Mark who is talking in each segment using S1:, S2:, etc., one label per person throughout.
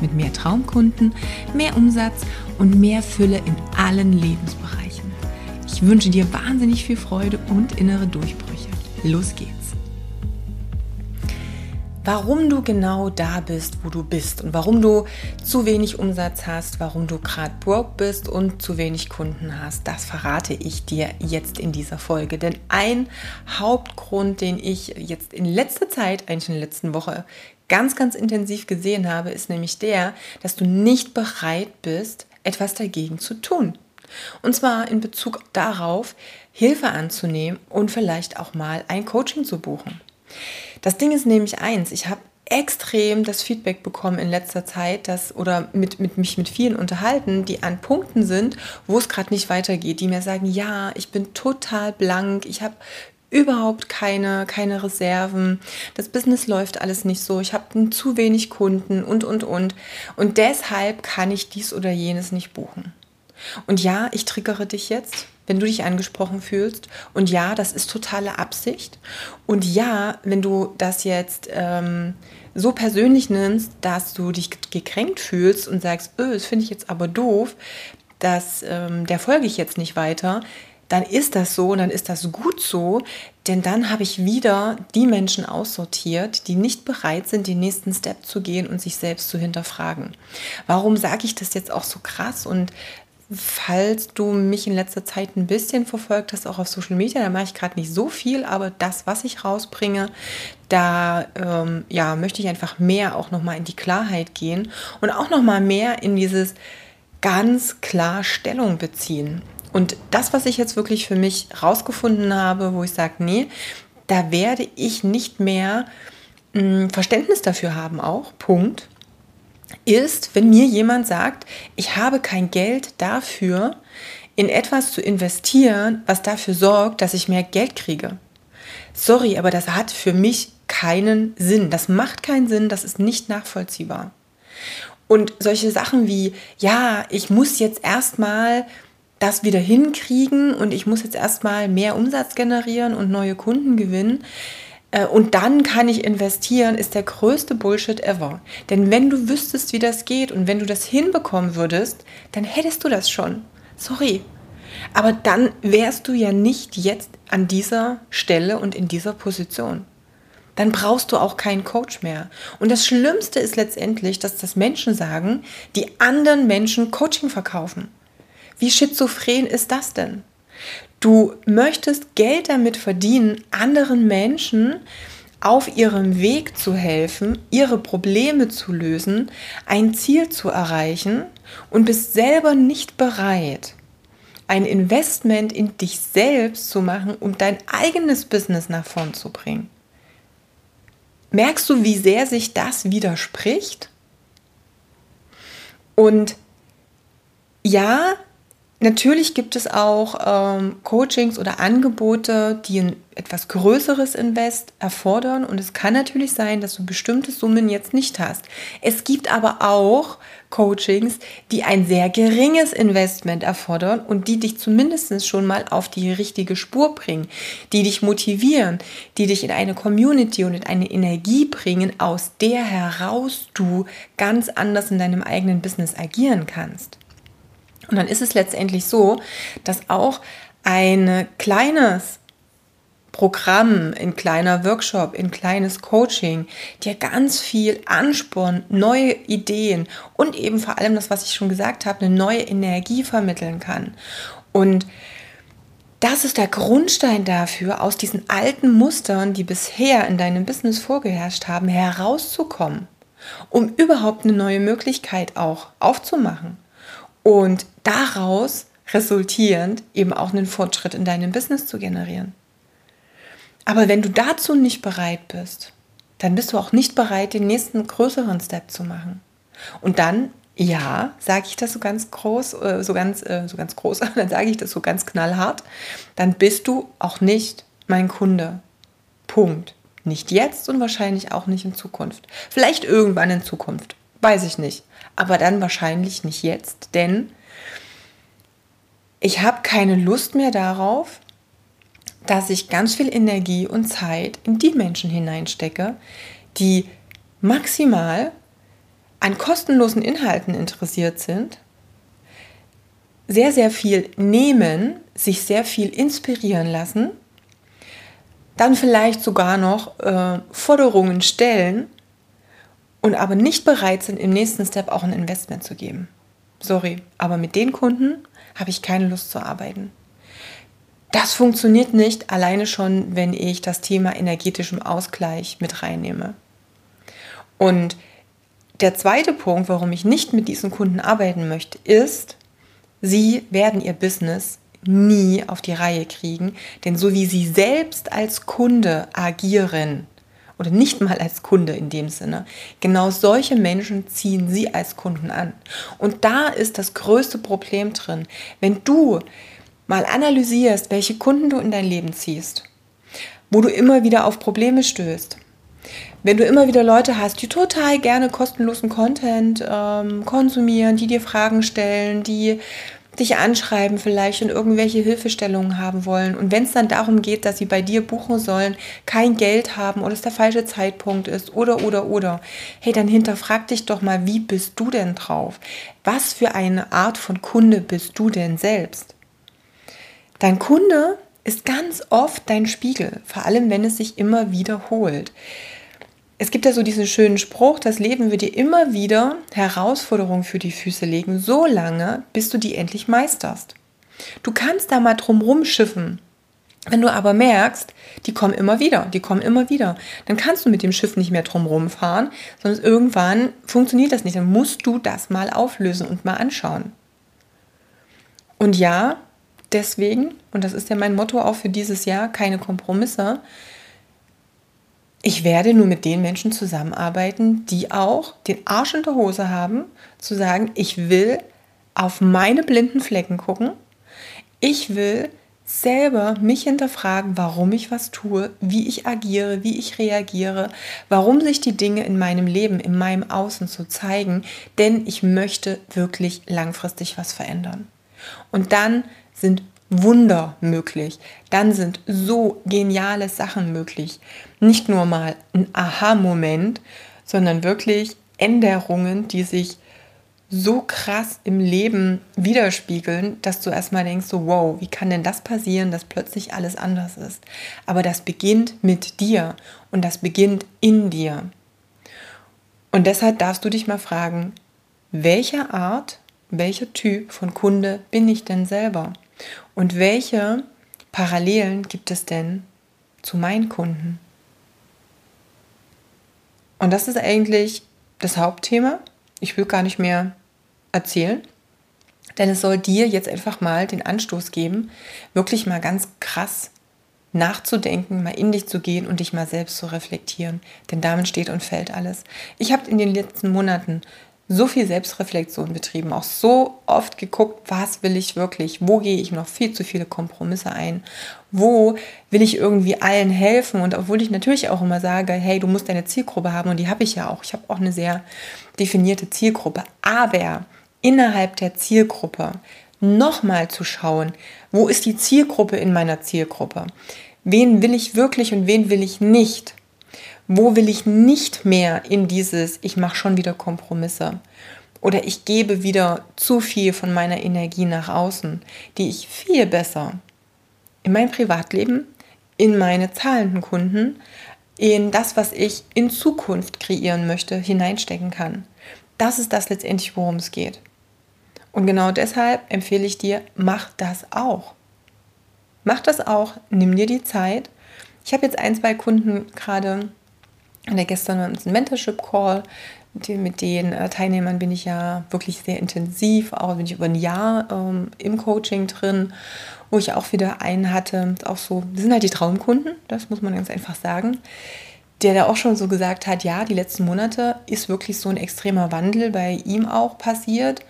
S1: mit mehr Traumkunden, mehr Umsatz und mehr Fülle in allen Lebensbereichen. Ich wünsche dir wahnsinnig viel Freude und innere Durchbrüche. Los geht's! Warum du genau da bist, wo du bist und warum du zu wenig Umsatz hast, warum du gerade broke bist und zu wenig Kunden hast, das verrate ich dir jetzt in dieser Folge. Denn ein Hauptgrund, den ich jetzt in letzter Zeit, eigentlich in der letzten Woche, ganz, ganz intensiv gesehen habe, ist nämlich der, dass du nicht bereit bist, etwas dagegen zu tun. Und zwar in Bezug darauf, Hilfe anzunehmen und vielleicht auch mal ein Coaching zu buchen. Das Ding ist nämlich eins, ich habe extrem das Feedback bekommen in letzter Zeit, dass oder mit, mit mich mit vielen unterhalten, die an Punkten sind, wo es gerade nicht weitergeht, die mir sagen, ja, ich bin total blank, ich habe überhaupt keine, keine Reserven. Das Business läuft alles nicht so. Ich habe zu wenig Kunden und, und, und. Und deshalb kann ich dies oder jenes nicht buchen. Und ja, ich triggere dich jetzt, wenn du dich angesprochen fühlst. Und ja, das ist totale Absicht. Und ja, wenn du das jetzt ähm, so persönlich nimmst, dass du dich gekränkt fühlst und sagst, öh, das finde ich jetzt aber doof, dass ähm, der folge ich jetzt nicht weiter, dann ist das so und dann ist das gut so, denn dann habe ich wieder die Menschen aussortiert, die nicht bereit sind, den nächsten Step zu gehen und sich selbst zu hinterfragen. Warum sage ich das jetzt auch so krass und Falls du mich in letzter Zeit ein bisschen verfolgt hast, auch auf Social Media, da mache ich gerade nicht so viel, aber das, was ich rausbringe, da ähm, ja, möchte ich einfach mehr auch nochmal in die Klarheit gehen und auch nochmal mehr in dieses ganz klar Stellung beziehen. Und das, was ich jetzt wirklich für mich rausgefunden habe, wo ich sage, nee, da werde ich nicht mehr mh, hm, Verständnis dafür haben, auch, Punkt, ist, wenn mir jemand sagt, ich habe kein Geld dafür, in etwas zu investieren, was dafür sorgt, dass ich mehr Geld kriege. Sorry, aber das hat für mich keinen Sinn. Das macht keinen Sinn, das ist nicht nachvollziehbar. Und solche Sachen wie, ja, ich muss jetzt erstmal das wieder hinkriegen und ich muss jetzt erstmal mehr Umsatz generieren und neue Kunden gewinnen. Äh, und dann kann ich investieren, ist der größte Bullshit ever. Denn wenn du wüsstest, wie das geht und wenn du das hinbekommen würdest, dann hättest du das schon. Sorry. Aber dann wärst du ja nicht jetzt an dieser Stelle und in dieser Position. Dann brauchst du auch keinen Coach mehr. Und das Schlimmste ist letztendlich, dass das Menschen sagen, die anderen Menschen Coaching verkaufen. Wie schizophren ist das denn? Du möchtest Geld damit verdienen, anderen Menschen auf ihrem Weg zu helfen, ihre Probleme zu lösen, ein Ziel zu erreichen und bist selber nicht bereit, ein Investment in dich selbst zu machen, um dein eigenes Business nach vorn zu bringen. Merkst du, wie sehr sich das widerspricht? Und ja, Natürlich gibt es auch ähm, Coachings oder Angebote, die ein etwas größeres Invest erfordern. Und es kann natürlich sein, dass du bestimmte Summen jetzt nicht hast. Es gibt aber auch Coachings, die ein sehr geringes Investment erfordern und die dich zumindest schon mal auf die richtige Spur bringen, die dich motivieren, die dich in eine Community und in eine Energie bringen, aus der heraus du ganz anders in deinem eigenen Business agieren kannst. Und dann ist es letztendlich so, dass auch ein kleines Programm, ein kleiner Workshop, ein kleines Coaching dir ganz viel Ansporn, neue Ideen und eben vor allem das, was ich schon gesagt habe, eine neue Energie vermitteln kann. Und das ist der Grundstein dafür, aus diesen alten Mustern, die bisher in deinem Business vorgeherrscht haben, herauszukommen, um überhaupt eine neue Möglichkeit auch aufzumachen. Und daraus resultierend eben auch einen Fortschritt in deinem Business zu generieren. Aber wenn du dazu nicht bereit bist, dann bist du auch nicht bereit, den nächsten größeren Step zu machen. Und dann, ja, sage ich das so ganz groß, äh, so ganz, äh, so ganz groß, dann sage ich das so ganz knallhart, dann bist du auch nicht mein Kunde. Punkt. Nicht jetzt und wahrscheinlich auch nicht in Zukunft. Vielleicht irgendwann in Zukunft, weiß ich nicht. Aber dann wahrscheinlich nicht jetzt, denn ich habe keine Lust mehr darauf, dass ich ganz viel Energie und Zeit in die Menschen hineinstecke, die maximal an kostenlosen Inhalten interessiert sind, sehr, sehr viel nehmen, sich sehr viel inspirieren lassen, dann vielleicht sogar noch äh, Forderungen stellen und aber nicht bereit sind, im nächsten Step auch ein Investment zu geben. Sorry, aber mit den Kunden habe ich keine Lust zu arbeiten. Das funktioniert nicht alleine schon, wenn ich das Thema energetischem Ausgleich mit reinnehme. Und der zweite Punkt, warum ich nicht mit diesen Kunden arbeiten möchte, ist, sie werden ihr Business nie auf die Reihe kriegen, denn so wie sie selbst als Kunde agieren, oder nicht mal als Kunde in dem Sinne. Genau solche Menschen ziehen sie als Kunden an. Und da ist das größte Problem drin. Wenn du mal analysierst, welche Kunden du in dein Leben ziehst, wo du immer wieder auf Probleme stößt, wenn du immer wieder Leute hast, die total gerne kostenlosen Content ähm, konsumieren, die dir Fragen stellen, die dich anschreiben vielleicht und irgendwelche Hilfestellungen haben wollen. Und wenn es dann darum geht, dass sie bei dir buchen sollen, kein Geld haben oder es der falsche Zeitpunkt ist oder, oder, oder, hey, dann hinterfrag dich doch mal, wie bist du denn drauf? Was für eine Art von Kunde bist du denn selbst? Dein Kunde ist ganz oft dein Spiegel, vor allem wenn es sich immer wiederholt es gibt ja so diesen schönen Spruch, das Leben wird dir immer wieder Herausforderungen für die Füße legen, so lange, bis du die endlich meisterst. Du kannst da mal drum rumschiffen. Wenn du aber merkst, die kommen immer wieder, die kommen immer wieder, dann kannst du mit dem Schiff nicht mehr drum rumfahren, sondern irgendwann funktioniert das nicht. Dann musst du das mal auflösen und mal anschauen. Und ja, deswegen, und das ist ja mein Motto auch für dieses Jahr, keine Kompromisse, ich werde nur mit den Menschen zusammenarbeiten, die auch den Arsch in der Hose haben, zu sagen, ich will auf meine blinden Flecken gucken. Ich will selber mich hinterfragen, warum ich was tue, wie ich agiere, wie ich reagiere, warum sich die Dinge in meinem Leben, in meinem Außen so zeigen, denn ich möchte wirklich langfristig was verändern. Und dann sind Wunder möglich. Dann sind so geniale Sachen möglich. Nicht nur mal ein Aha-Moment, sondern wirklich Änderungen, die sich so krass im Leben widerspiegeln, dass du erstmal denkst, so wow, wie kann denn das passieren, dass plötzlich alles anders ist? Aber das beginnt mit dir und das beginnt in dir. Und deshalb darfst du dich mal fragen, welcher Art, welcher Typ von Kunde bin ich denn selber? Und welche Parallelen gibt es denn zu meinen Kunden? Und das ist eigentlich das Hauptthema. Ich will gar nicht mehr erzählen, denn es soll dir jetzt einfach mal den Anstoß geben, wirklich mal ganz krass nachzudenken, mal in dich zu gehen und dich mal selbst zu reflektieren. Denn damit steht und fällt alles. Ich habe in den letzten Monaten so viel Selbstreflexion betrieben, auch so oft geguckt, was will ich wirklich, wo gehe ich noch viel zu viele Kompromisse ein, wo will ich irgendwie allen helfen? Und obwohl ich natürlich auch immer sage, hey, du musst deine Zielgruppe haben und die habe ich ja auch, ich habe auch eine sehr definierte Zielgruppe, aber innerhalb der Zielgruppe nochmal zu schauen, wo ist die Zielgruppe in meiner Zielgruppe, wen will ich wirklich und wen will ich nicht wo will ich nicht mehr in dieses, ich mache schon wieder Kompromisse oder ich gebe wieder zu viel von meiner Energie nach außen, die ich viel besser in mein Privatleben, in meine zahlenden Kunden, in das, was ich in Zukunft kreieren möchte, hineinstecken kann. Das ist das letztendlich, worum es geht. Und genau deshalb empfehle ich dir, mach das auch. Mach das auch, nimm dir die Zeit. Ich habe jetzt ein, zwei Kunden gerade, und gestern war uns ein Mentorship-Call. Mit den, mit den äh, Teilnehmern bin ich ja wirklich sehr intensiv, auch bin ich über ein Jahr ähm, im Coaching drin, wo ich auch wieder einen hatte. Auch so, das sind halt die Traumkunden, das muss man ganz einfach sagen. der da auch schon so gesagt hat, ja, die letzten Monate ist wirklich so ein extremer Wandel bei ihm auch passiert.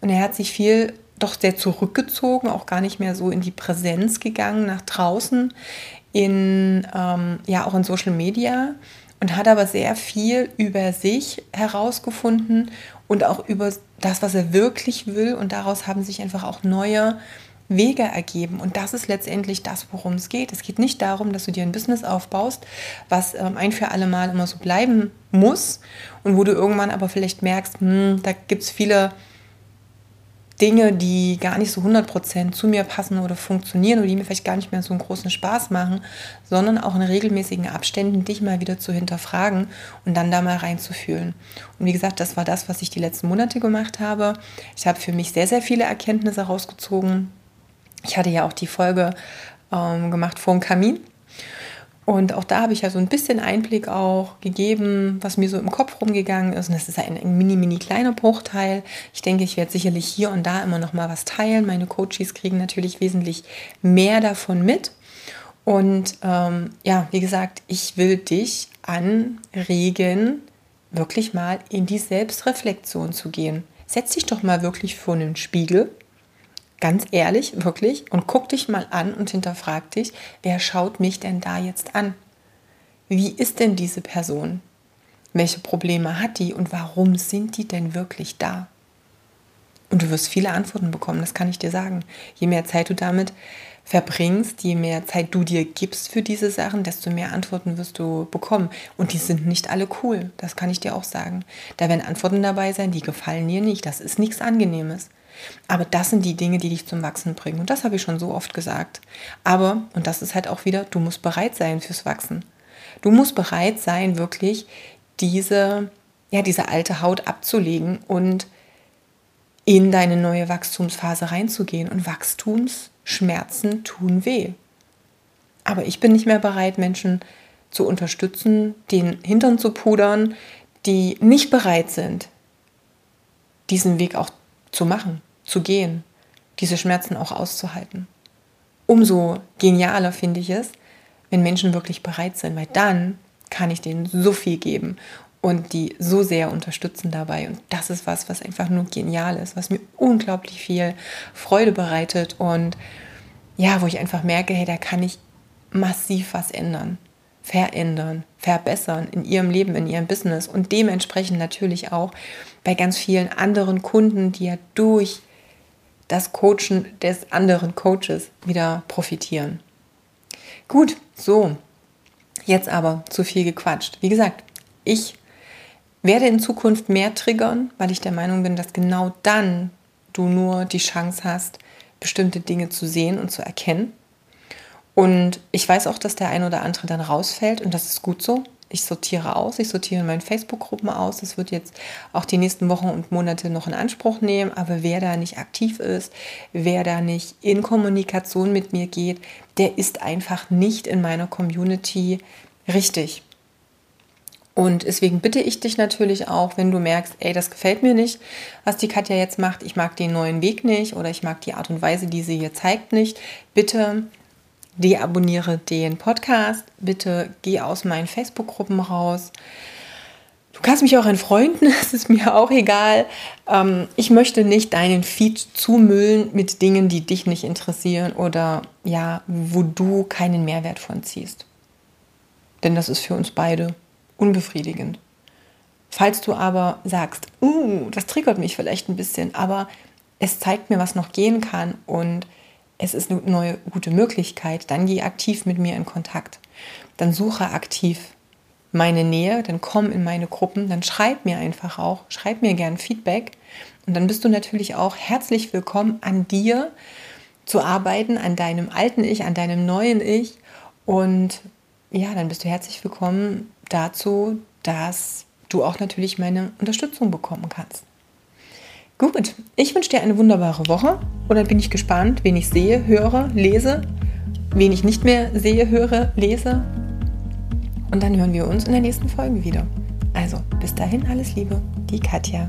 S1: Und er hat sich viel doch sehr zurückgezogen, auch gar nicht mehr so in die Präsenz gegangen, nach draußen, in, ähm, ja, auch in Social Media und hat aber sehr viel über sich herausgefunden und auch über das, was er wirklich will. Und daraus haben sich einfach auch neue Wege ergeben. Und das ist letztendlich das, worum es geht. Es geht nicht darum, dass du dir ein Business aufbaust, was ähm, ein für alle Mal immer so bleiben muss und wo du irgendwann aber vielleicht merkst, hm, da gibt es viele Dinge, die gar nicht so 100% zu mir passen oder funktionieren oder die mir vielleicht gar nicht mehr so einen großen Spaß machen, sondern auch in regelmäßigen Abständen dich mal wieder zu hinterfragen und dann da mal reinzufühlen. Und wie gesagt, das war das, was ich die letzten Monate gemacht habe. Ich habe für mich sehr, sehr viele Erkenntnisse rausgezogen. Ich hatte ja auch die Folge ähm, gemacht vor dem Kamin und auch da habe ich ja so ein bisschen Einblick auch gegeben, was mir so im Kopf rumgegangen ist. Und das ist ein, mini, mini kleiner Bruchteil. Ich denke, ich werde sicherlich hier und da immer noch mal was teilen. Meine Coaches kriegen natürlich wesentlich mehr davon mit. Und ähm, ja, wie gesagt, ich will dich anregen, wirklich mal in die Selbstreflexion zu gehen. Setz dich doch mal wirklich vor einen Spiegel ganz ehrlich, wirklich, und guck dich mal an und hinterfrag dich, wer schaut mich denn da jetzt an? Wie ist denn diese Person? Welche Probleme hat die und warum sind die denn wirklich da? Und du wirst viele Antworten bekommen, das kann ich dir sagen. Je mehr Zeit du damit verbringst, je mehr Zeit du dir gibst für diese Sachen, desto mehr Antworten wirst du bekommen. Und die sind nicht alle cool, das kann ich dir auch sagen. Da werden Antworten dabei sein, die gefallen dir nicht. Das ist nichts Angenehmes. Aber das sind die Dinge, die dich zum Wachsen bringen. Und das habe ich schon so oft gesagt. Aber, und das ist halt auch wieder, du musst bereit sein fürs Wachsen. Du musst bereit sein, wirklich diese, ja, diese alte Haut abzulegen und in deine neue Wachstumsphase reinzugehen. Und Wachstumsschmerzen tun weh. Aber ich bin nicht mehr bereit, Menschen zu unterstützen, den Hintern zu pudern, die nicht bereit sind, diesen Weg auch zu machen zu gehen, diese Schmerzen auch auszuhalten. Umso genialer finde ich es, wenn Menschen wirklich bereit sind, weil dann kann ich denen so viel geben und die so sehr unterstützen dabei. Und das ist was, was einfach nur genial ist, was mir unglaublich viel Freude bereitet und ja, wo ich einfach merke, hey, da kann ich massiv was ändern, verändern, verbessern in ihrem Leben, in ihrem Business und dementsprechend natürlich auch bei ganz vielen anderen Kunden, die ja durch das Coachen des anderen Coaches wieder profitieren. Gut, so, jetzt aber zu viel gequatscht. Wie gesagt, ich werde in Zukunft mehr triggern, weil ich der Meinung bin, dass genau dann du nur die Chance hast, bestimmte Dinge zu sehen und zu erkennen. Und ich weiß auch, dass der ein oder andere dann rausfällt und das ist gut so ich sortiere aus, ich sortiere in meinen Facebook-Gruppen aus. Das wird jetzt auch die nächsten Wochen und Monate noch in Anspruch nehmen. Aber wer da nicht aktiv ist, wer da nicht in Kommunikation mit mir geht, der ist einfach nicht in meiner Community richtig. Und deswegen bitte ich dich natürlich auch, wenn du merkst, ey, das gefällt mir nicht, was die Katja jetzt macht, ich mag den neuen Weg nicht oder ich mag die Art und Weise, die sie hier zeigt nicht, bitte deabonniere den Podcast. Bitte geh aus meinen Facebook-Gruppen raus. Du kannst mich auch an Freunden, das ist mir auch egal. Ähm, ich möchte nicht deinen Feed zumüllen mit Dingen, die dich nicht interessieren oder ja, wo du keinen Mehrwert von ziehst. Denn das ist für uns beide unbefriedigend. Falls du aber sagst, uh, das triggert mich vielleicht ein bisschen, aber es zeigt mir, was noch gehen kann und es ist eine neue gute Möglichkeit, dann geh aktiv mit mir in Kontakt. Dann suche aktiv meine Nähe, dann komm in meine Gruppen, dann schreib mir einfach auch, schreib mir gern Feedback und dann bist du natürlich auch herzlich willkommen an dir zu arbeiten, an deinem alten Ich, an deinem neuen Ich und ja, dann bist du herzlich willkommen dazu, dass du auch natürlich meine Unterstützung bekommen kannst. Gut, ich wünsche dir eine wunderbare Woche oder bin ich gespannt, wen ich sehe, höre, lese, wen ich nicht mehr sehe, höre, lese. Und dann hören wir uns in der nächsten Folge wieder. Also, bis dahin alles Liebe, die Katja.